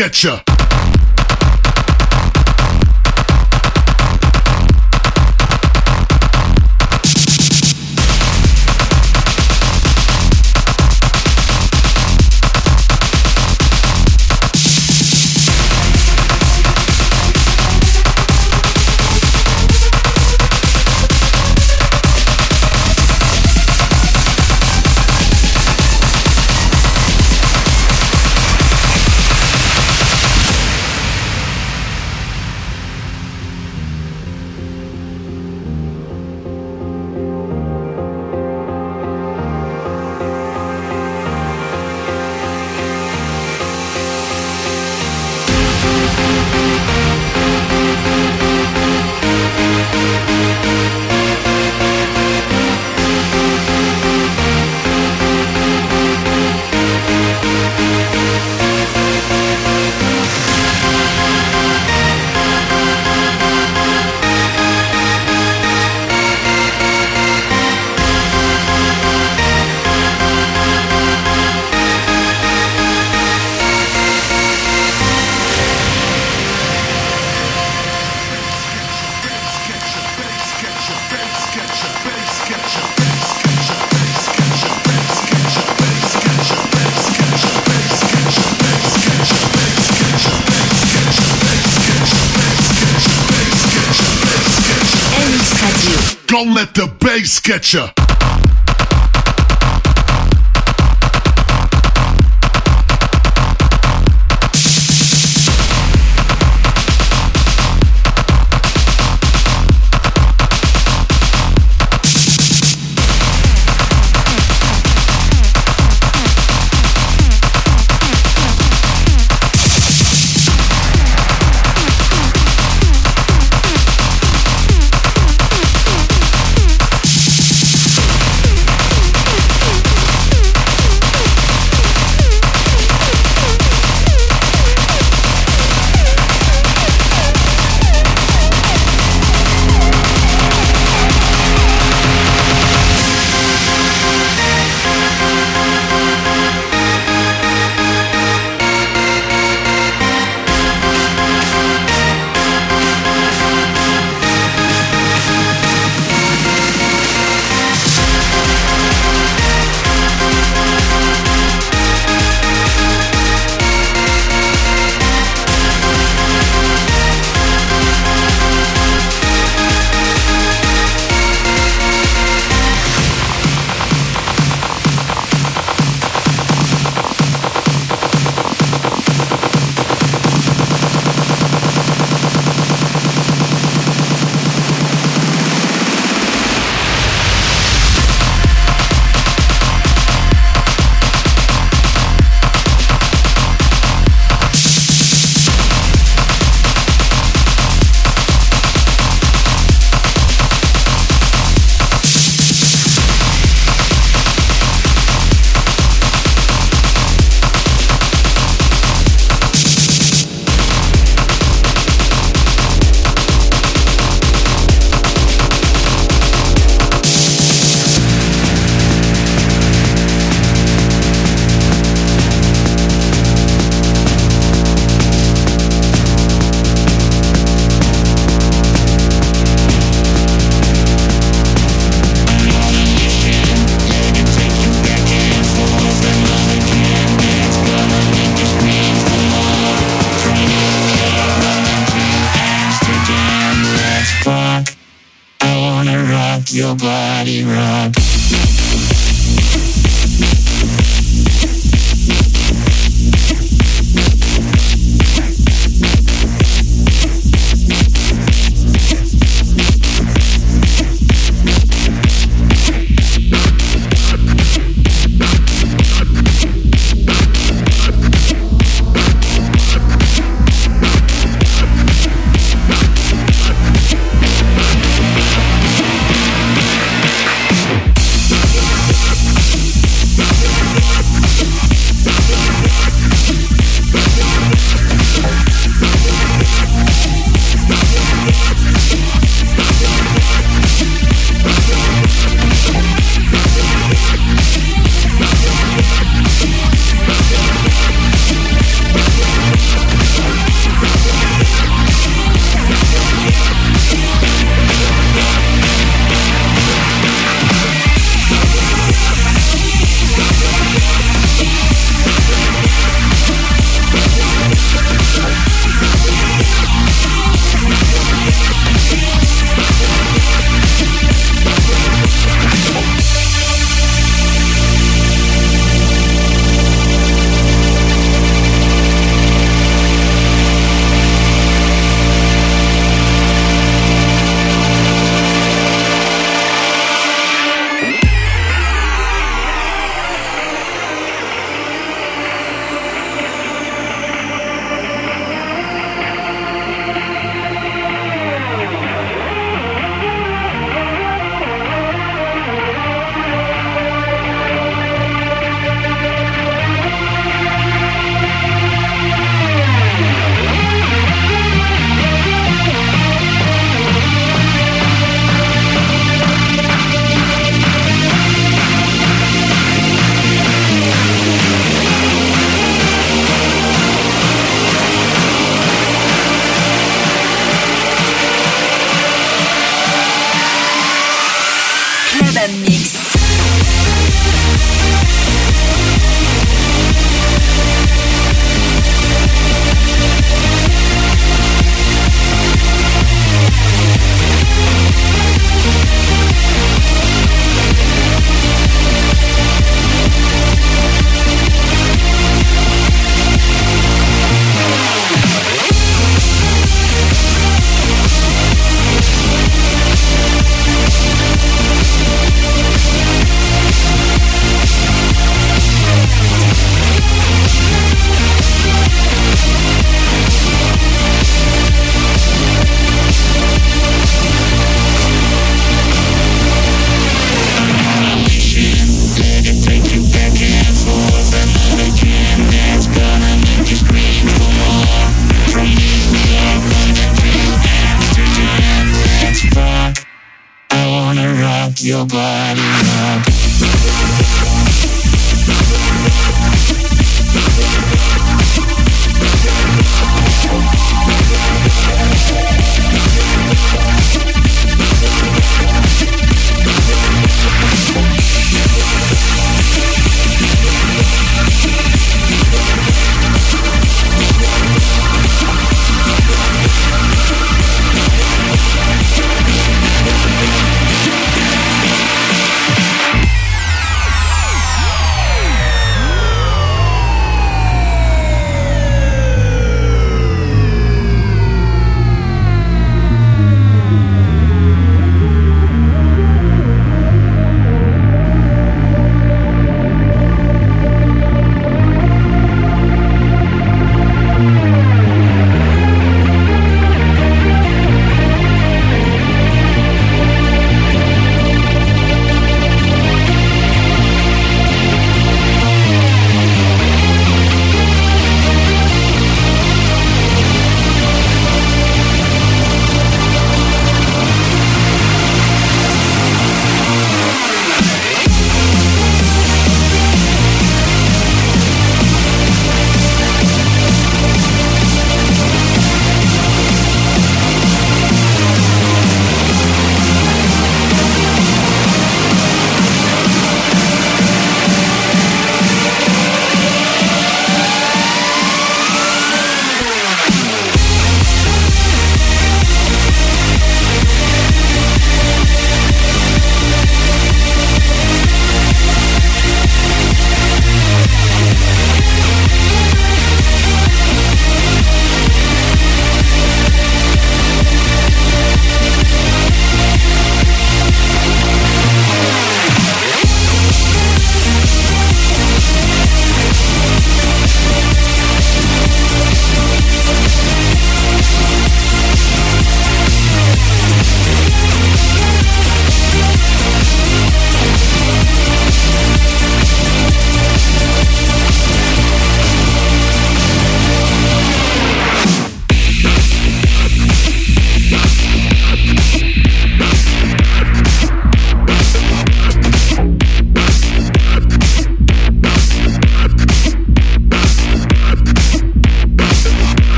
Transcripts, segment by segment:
get you. get.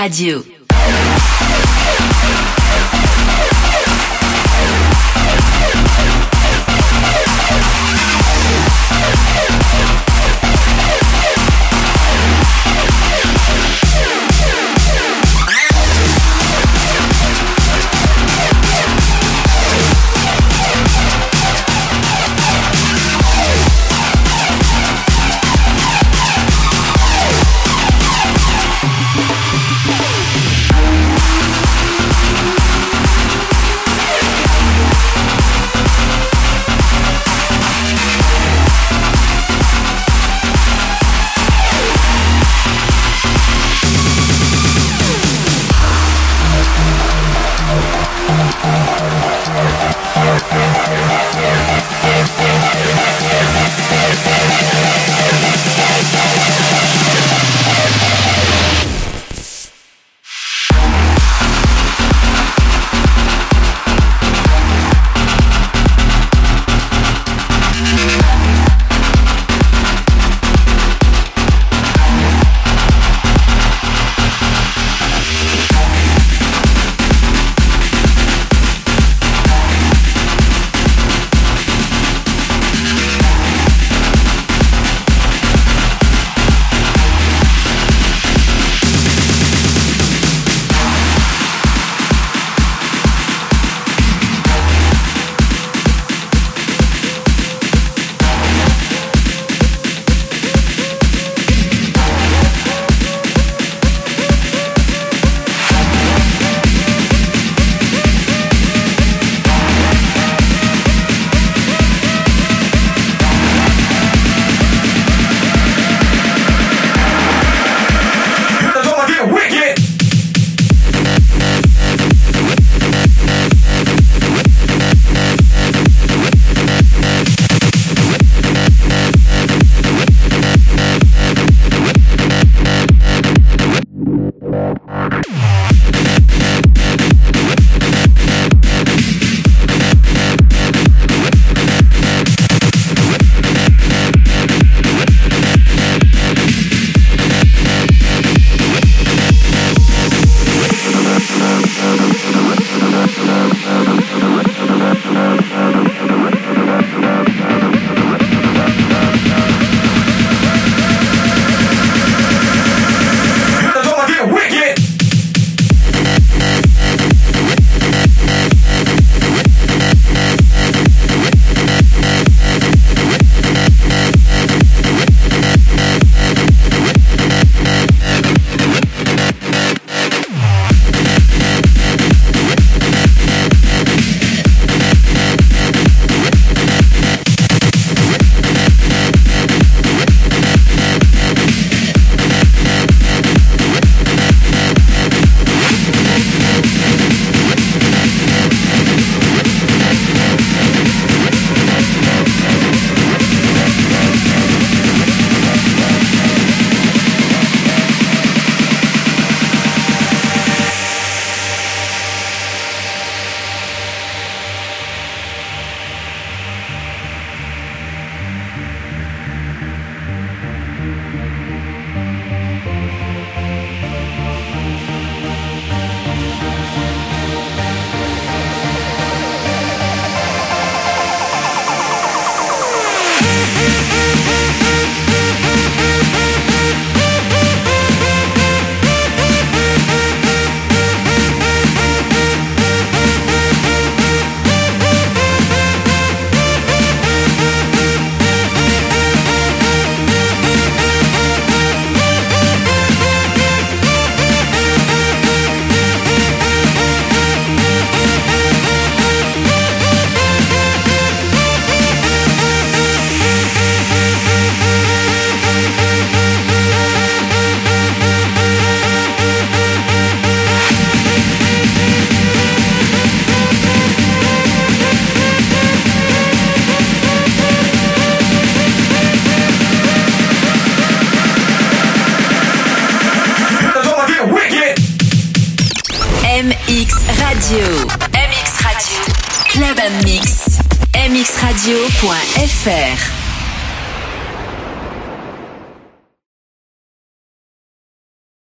Radio.